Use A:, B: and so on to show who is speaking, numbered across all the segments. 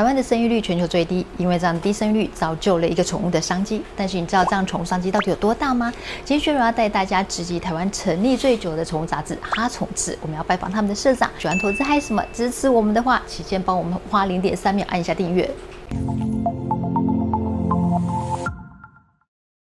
A: 台湾的生育率全球最低，因为这样低生育率造就了一个宠物的商机。但是你知道这样宠物商机到底有多大吗？今天雪伦要带大家直击台湾成立最久的宠物杂志《哈宠志》，我们要拜访他们的社长。喜欢投资还有什么？支持我们的话，请先帮我们花零点三秒按一下订阅。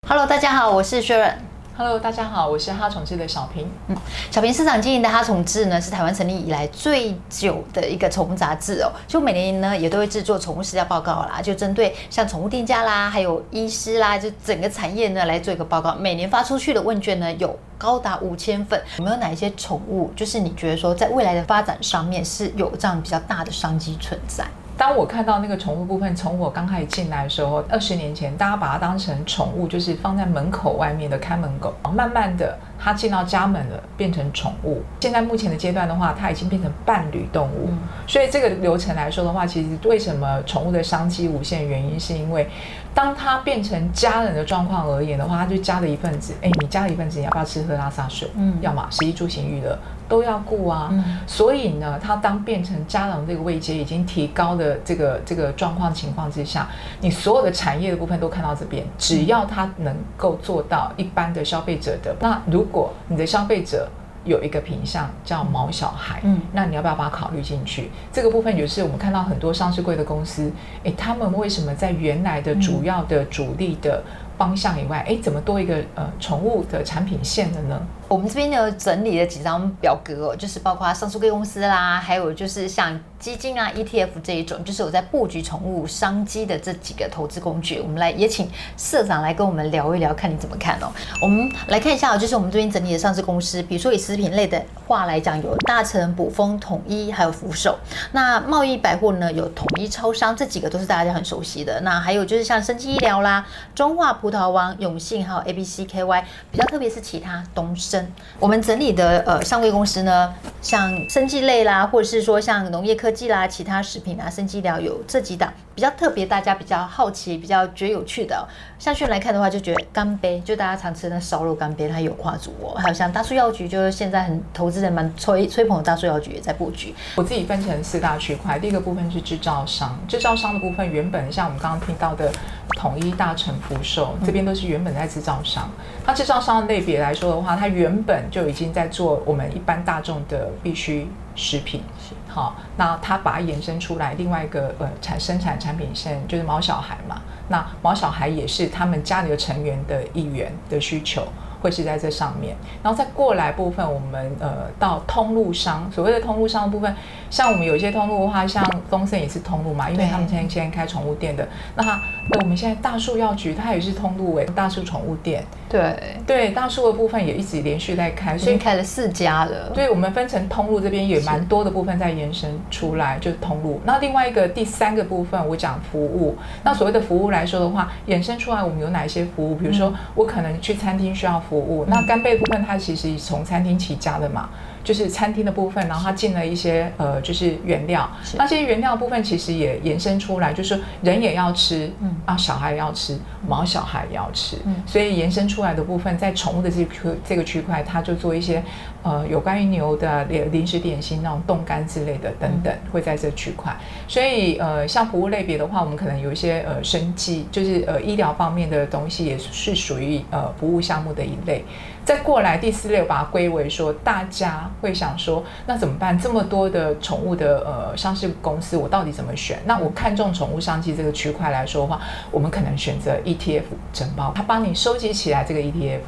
A: Hello，大家好，我是雪伦。
B: Hello，大家好，我是哈宠志的小平。
A: 嗯，小平市长经营的哈宠志呢，是台湾成立以来最久的一个宠物杂志哦。就每年呢，也都会制作宠物饲料报告啦，就针对像宠物店家啦，还有医师啦，就整个产业呢来做一个报告。每年发出去的问卷呢，有高达五千份。有没有哪一些宠物，就是你觉得说在未来的发展上面是有这样比较大的商机存在？
B: 当我看到那个宠物部分，从我刚开始进来的时候，二十年前，大家把它当成宠物，就是放在门口外面的看门狗。慢慢的，它进到家门了，变成宠物。现在目前的阶段的话，它已经变成伴侣动物。嗯、所以这个流程来说的话，其实为什么宠物的商机无限？原因是因为，当它变成家人的状况而言的话，它就家的一份子。哎，你家的一份子，你要不要吃喝拉撒睡？嗯，要么食衣住行娱乐。都要顾啊，嗯、所以呢，它当变成家长这个位阶已经提高的这个这个状况情况之下，你所有的产业的部分都看到这边，只要他能够做到一般的消费者的，那如果你的消费者有一个品项叫毛小孩，嗯，那你要不要把它考虑进去？这个部分就是我们看到很多上市贵的公司，诶，他们为什么在原来的主要的主力的方向以外，诶，怎么多一个呃宠物的产品线的呢？
A: 我们这边呢整理了几张表格哦，就是包括上述各公司啦，还有就是像基金啊、ETF 这一种，就是我在布局宠物商机的这几个投资工具。我们来也请社长来跟我们聊一聊，看你怎么看哦。我们来看一下哦，就是我们这边整理的上市公司，比如说以食品类的话来讲，有大成、卜蜂、统一，还有福寿。那贸易百货呢，有统一超商，这几个都是大家很熟悉的。那还有就是像生技医疗啦、中化葡萄王、永信，还有 ABCKY，比较特别是其他东升。我们整理的呃上柜公司呢，像生技类啦，或者是说像农业科技啦、其他食品啊、生技疗有这几档。比较特别，大家比较好奇、比较觉得有趣的、哦。像去来看的话，就觉得干杯，就大家常吃的烧肉干杯，它有跨足哦。还有像大树药局，就是现在很投资人蛮吹吹捧的大树药局也在布局。
B: 我自己分成四大区块，第一个部分是制造商，制造商的部分原本像我们刚刚听到的统一、大成、福寿，这边都是原本在制造商。它制造商的类别来说的话，它原本就已经在做我们一般大众的必需食品。好，那它把它延伸出来，另外一个呃产生产产品线就是毛小孩嘛。那毛小孩也是他们家里的成员的一员的需求。会是在这上面，然后再过来部分，我们呃到通路商，所谓的通路商的部分，像我们有一些通路的话，像东森也是通路嘛，因为他们现在现在开宠物店的。那我们现在大树药局它也是通路诶，大树宠物店。
A: 对
B: 对，大树的部分也一直连续在开，所以
A: 开了四家了。
B: 对，我们分成通路这边也蛮多的部分在延伸出来，就是通路。那另外一个第三个部分，我讲服务。那所谓的服务来说的话，衍生出来我们有哪些服务？比如说我可能去餐厅需要服。服务，那干贝部分，它其实从餐厅起家的嘛，就是餐厅的部分，然后它进了一些呃，就是原料，那些原料部分其实也延伸出来，就是人也要吃，嗯。啊，小孩也要吃，毛小孩也要吃，嗯，所以延伸出来的部分，在宠物的这区这个区块，它就做一些呃，有关于牛的零零食点心那种冻干之类的等等，会在这区块。所以呃，像服务类别的话，我们可能有一些呃，生技，就是呃，医疗方面的东西，也是属于呃，服务项目的一类。再过来第四类，我把它归为说，大家会想说，那怎么办？这么多的宠物的呃上市公司，我到底怎么选？那我看中宠物商机这个区块来说的话，我们可能选择 ETF 整包，它帮你收集起来这个 ETF。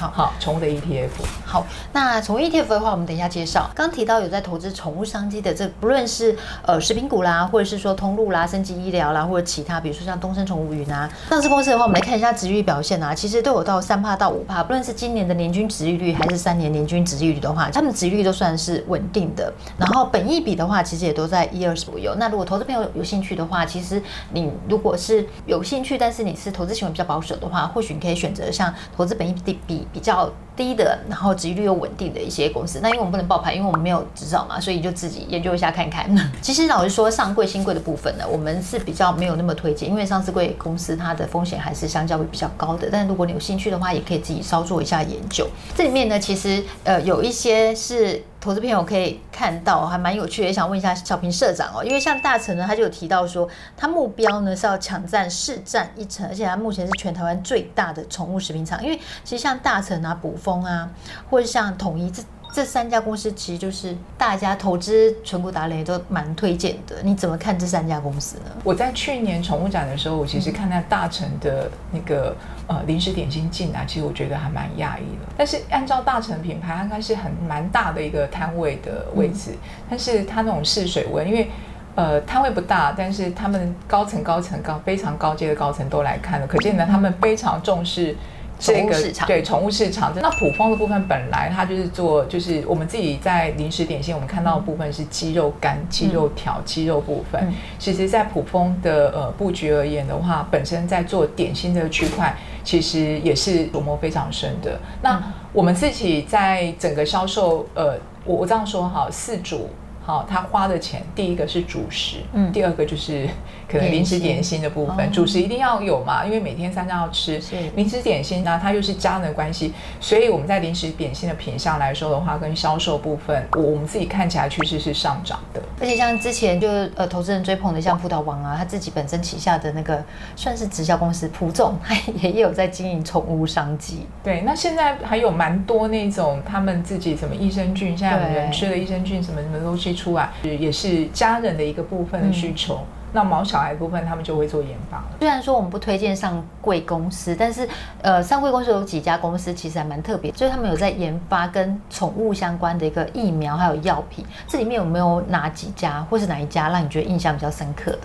B: 好好，宠物的 ETF。
A: 好，那宠物 ETF 的话，我们等一下介绍。刚提到有在投资宠物商机的，这不论是呃食品股啦，或者是说通路啦、升级医疗啦，或者其他，比如说像东森宠物云啊，上市公司的话，我们来看一下殖利率表现啊，其实都有到三帕到五帕。不论是今年的年均值利率，还是三年年均值利率的话，他们的殖利率都算是稳定的。然后本益比的话，其实也都在一二十左右。那如果投资朋友有兴趣的话，其实你如果是有兴趣，但是你是投资行为比较保守的话，或许你可以选择像投资本益比比。较低的，然后殖利率又稳定的一些公司。那因为我们不能报盘，因为我们没有执照嘛，所以就自己研究一下看看。其实老实说，上柜、新柜的部分呢，我们是比较没有那么推荐，因为上市柜公司它的风险还是相较会比较高的。但如果你有兴趣的话，也可以自己稍做一下研究。这里面呢，其实呃有一些是。投资朋友可以看到，还蛮有趣的，也想问一下小平社长哦，因为像大成呢，他就有提到说，他目标呢是要抢占市占一成，而且他目前是全台湾最大的宠物食品厂。因为其实像大成啊、卜蜂啊，或者像统一这。这三家公司其实就是大家投资存股达人都蛮推荐的。你怎么看这三家公司呢？
B: 我在去年宠物展的时候，我其实看到大成的那个呃零食点心进来，其实我觉得还蛮讶异的。但是按照大成品牌，它应该是很蛮大的一个摊位的位置，嗯、但是它那种试水温，因为呃摊位不大，但是他们高层高层高非常高阶的高层都来看了，可见呢他们非常重视。这个对宠物市场，那普丰的部分本来它就是做，就是我们自己在零食点心，我们看到的部分是鸡肉干、鸡肉条、鸡肉部分。嗯、其实，在普丰的呃布局而言的话，本身在做点心这个区块，其实也是琢磨非常深的。那我们自己在整个销售，呃，我我这样说哈，四主。好，他花的钱，第一个是主食，嗯，第二个就是 可能零食点心的部分。主食一定要有嘛，因为每天三餐要吃。是零食点心呢，它又是家人的关系，所以我们在零食点心的品相来说的话，跟销售部分，我我们自己看起来趋势是上涨的。
A: 而且像之前就呃投资人追捧的像葡萄王啊，他自己本身旗下的那个算是直销公司蒲总，他也有在经营宠物商机。
B: 对，那现在还有蛮多那种他们自己什么益生菌，现在有人吃的益生菌什么什么东西。出来也是家人的一个部分的需求，嗯、那毛小孩部分他们就会做研发了。
A: 虽然说我们不推荐上贵公司，但是呃，上贵公司有几家公司其实还蛮特别，所以他们有在研发跟宠物相关的一个疫苗还有药品。这里面有没有哪几家或是哪一家让你觉得印象比较深刻的？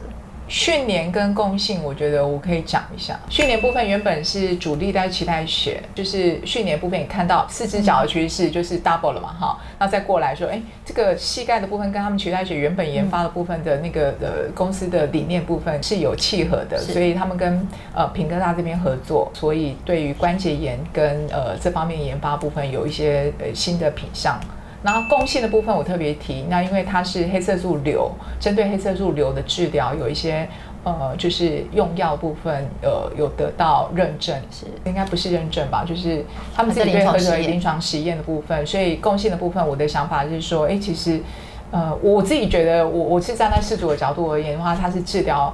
B: 讯连跟共性，我觉得我可以讲一下。训练部分原本是主力在脐带血，就是训练部分，你看到四只脚的趋势就是 double 了嘛，哈、嗯，那再过来说，哎，这个膝盖的部分跟他们脐带血原本研发的部分的那个的公司的理念部分是有契合的，所以他们跟呃平哥大这边合作，所以对于关节炎跟呃这方面研发部分有一些呃新的品项。然后共性的部分我特别提，那因为它是黑色素瘤，针对黑色素瘤的治疗有一些呃，就是用药部分呃有得到认证，是应该不是认证吧？就是他们自己对这个临床实验的部分，所以共性的部分，我的想法就是说，哎，其实呃，我自己觉得我我是站在事主的角度而言的话，它是治疗。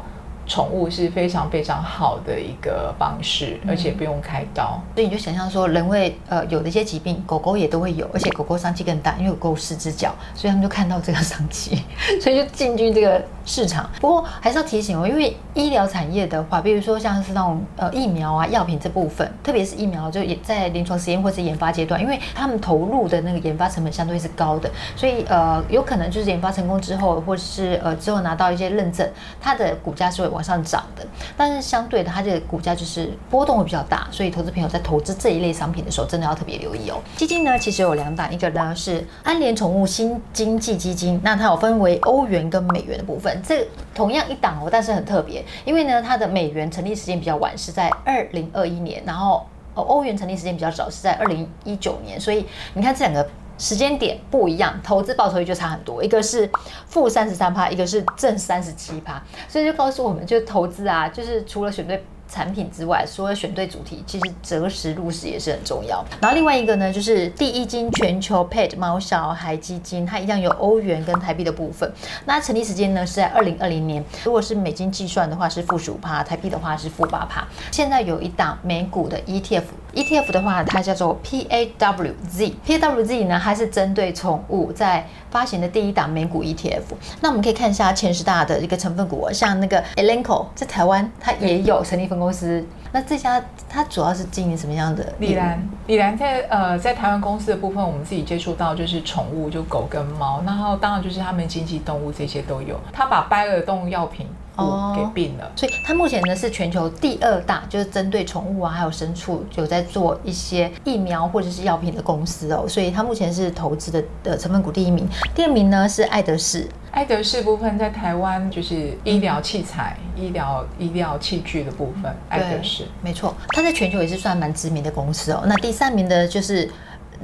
B: 宠物是非常非常好的一个方式，而且不用开刀。
A: 所以你就想象说，人会呃有的一些疾病，狗狗也都会有，而且狗狗伤气更大，因为狗狗四只脚，所以他们就看到这个伤气，所以就进军这个市场。不过还是要提醒哦，因为医疗产业的话，比如说像是那种呃疫苗啊、药品这部分，特别是疫苗，就也在临床实验或是研发阶段，因为他们投入的那个研发成本相对是高的，所以呃有可能就是研发成功之后，或是呃之后拿到一些认证，它的股价是会往往上涨的，但是相对的，它这个股价就是波动会比较大，所以投资朋友在投资这一类商品的时候，真的要特别留意哦。基金呢，其实有两档，一个呢是安联宠物新经济基金，那它有分为欧元跟美元的部分，这同样一档哦，但是很特别，因为呢，它的美元成立时间比较晚，是在二零二一年，然后哦，欧元成立时间比较早，是在二零一九年，所以你看这两个。时间点不一样，投资报酬率就差很多。一个是负三十三趴，一个是正三十七趴，所以就告诉我们，就投资啊，就是除了选对。产品之外，除了选对主题，其实择时入市也是很重要。然后另外一个呢，就是第一金全球 Pet 毛小孩基金，它一样有欧元跟台币的部分。那成立时间呢是在二零二零年，如果是美金计算的话是负十五趴，台币的话是负八趴。现在有一档美股的 ETF ETF 的话它叫做 PAWZ，PAWZ 呢它是针对宠物在发行的第一档美股 ETF。那我们可以看一下前十大的一个成分股，像那个 Elanco 在台湾它也有成立分。公司，那这家它主要是经营什么样的？
B: 李兰，李兰在呃在台湾公司的部分，我们自己接触到就是宠物，就狗跟猫，然后当然就是他们经济动物这些都有。他把拜耳动物药品哦给病了，
A: 所以它目前呢是全球第二大，就是针对宠物啊还有牲畜有在做一些疫苗或者是药品的公司哦，所以它目前是投资的的成分股第一名，第二名呢是爱德仕。
B: 爱德仕部分在台湾就是医疗器材、嗯、医疗医疗器具的部分。爱德仕，
A: 没错，它在全球也是算蛮知名的公司哦。那第三名的就是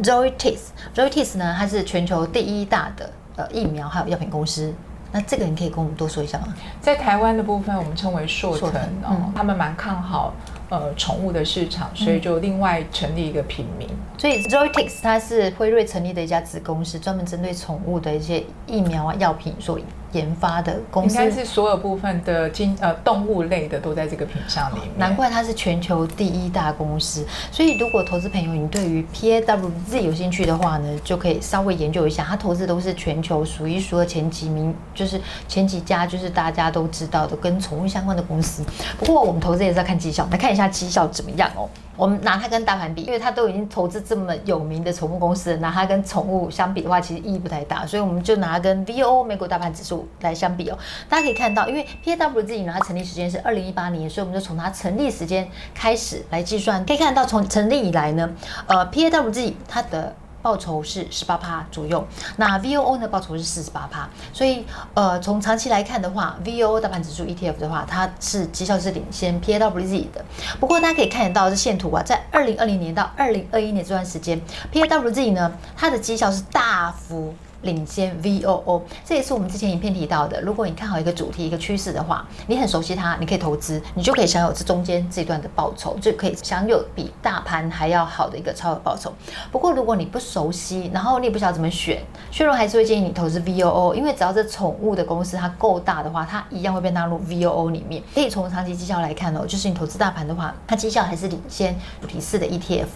A: Zoetis，Zoetis 呢，它是全球第一大的呃疫苗还有药品公司。那这个你可以跟我们多说一下吗？
B: 在台湾的部分，我们称为硕腾哦，
A: 嗯、
B: 他们蛮看好呃宠物的市场，所以就另外成立一个品名。嗯、
A: 所以 Zoetix 它是辉瑞成立的一家子公司，专门针对宠物的一些疫苗啊药品所研发的公司，
B: 应该是所有部分的经呃动物类的都在这个品项里面。
A: 难怪它是全球第一大公司。所以如果投资朋友你对于 PAWZ 有兴趣的话呢，就可以稍微研究一下。它投资都是全球数一数二前几名，就是前几家，就是大家都知道的跟宠物相关的公司。不过我们投资也是要看绩效，来看一下绩效怎么样哦。我们拿它跟大盘比，因为它都已经投资这么有名的宠物公司，拿它跟宠物相比的话，其实意义不太大，所以我们就拿它跟 VO 美国大盘指数来相比哦。大家可以看到，因为 PAWZ 呢，它成立时间是二零一八年，所以我们就从它成立时间开始来计算，可以看到从成立以来呢，呃，PAWZ 它的。报酬是十八趴左右，那 VOO 呢？报酬是四十八趴，所以呃，从长期来看的话，VOO 大盘指数 ETF 的话，它是绩效是领先 PAWZ 的。不过大家可以看得到这线图啊，在二零二零年到二零二一年这段时间，PAWZ 呢，它的绩效是大幅。领先 VOO，这也是我们之前影片提到的。如果你看好一个主题、一个趋势的话，你很熟悉它，你可以投资，你就可以享有这中间这段的报酬，就可以享有比大盘还要好的一个超额报酬。不过如果你不熟悉，然后你也不晓得怎么选，薛荣还是会建议你投资 VOO，因为只要是宠物的公司它够大的话，它一样会被纳入 VOO 里面。可以从长期绩效来看哦，就是你投资大盘的话，它绩效还是领先主题式的 ETF。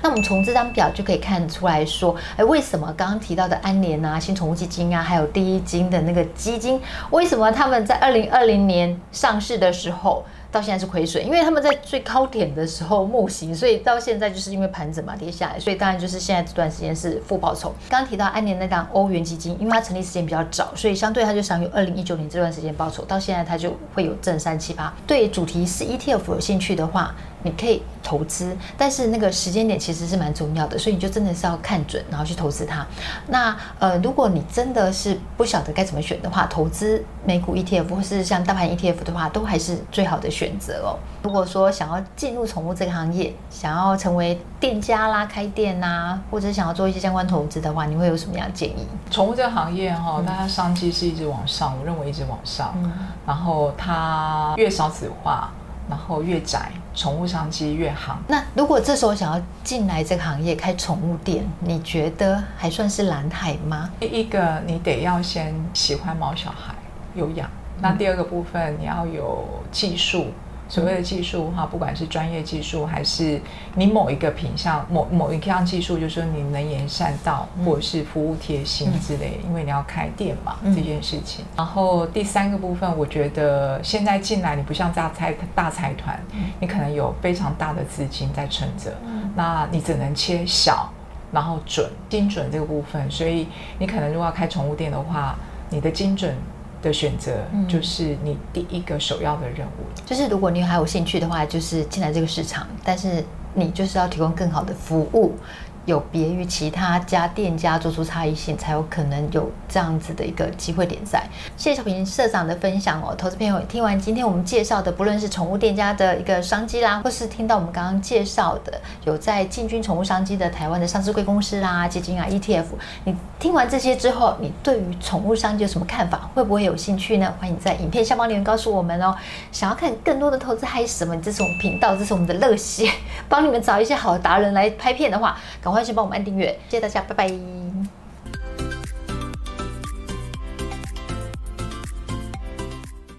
A: 那我们从这张表就可以看出来说，哎，为什么刚刚提到的安联啊？新宠物基金啊，还有第一金的那个基金，为什么他们在二零二零年上市的时候，到现在是亏损？因为他们在最高点的时候募行，所以到现在就是因为盘整嘛跌下来，所以当然就是现在这段时间是负报酬。刚刚提到安联那档欧元基金，因为它成立时间比较早，所以相对它就享有二零一九年这段时间报酬，到现在它就会有正三七八。对主题是 ETF 有兴趣的话。你可以投资，但是那个时间点其实是蛮重要的，所以你就真的是要看准，然后去投资它。那呃，如果你真的是不晓得该怎么选的话，投资美股 ETF 或是像大盘 ETF 的话，都还是最好的选择哦。如果说想要进入宠物这个行业，想要成为店家啦、开店呐，或者想要做一些相关投资的话，你会有什么样的建议？
B: 宠物这个行业哈、哦，它商机是一直往上，我认为一直往上，嗯、然后它越少子化。然后越窄，宠物商机越好。
A: 那如果这时候想要进来这个行业开宠物店，你觉得还算是蓝海吗？
B: 第一个，你得要先喜欢毛小孩，有养。那第二个部分，你要有技术。所谓的技术哈，不管是专业技术，还是你某一个品项、某某一项技术，就是说你能言善道，或者是服务贴心之类，因为你要开店嘛，这件事情。然后第三个部分，我觉得现在进来，你不像大财大财团，你可能有非常大的资金在撑着，那你只能切小，然后准精准这个部分。所以你可能如果要开宠物店的话，你的精准。的选择就是你第一个首要的任务。
A: 嗯，就是如果你还有兴趣的话，就是进来这个市场，但是你就是要提供更好的服务。有别于其他家店家做出差异性，才有可能有这样子的一个机会点在。谢谢小平社长的分享哦，投资朋友听完今天我们介绍的，不论是宠物店家的一个商机啦，或是听到我们刚刚介绍的有在进军宠物商机的台湾的上市贵公司啦、基金啊、ETF，你听完这些之后，你对于宠物商机有什么看法？会不会有兴趣呢？欢迎在影片下方留言告诉我们哦。想要看更多的投资还是什么？这是我们频道，这是我们的乐趣，帮你们找一些好的达人来拍片的话，赶快。去帮我们按订阅，谢谢大家，拜拜。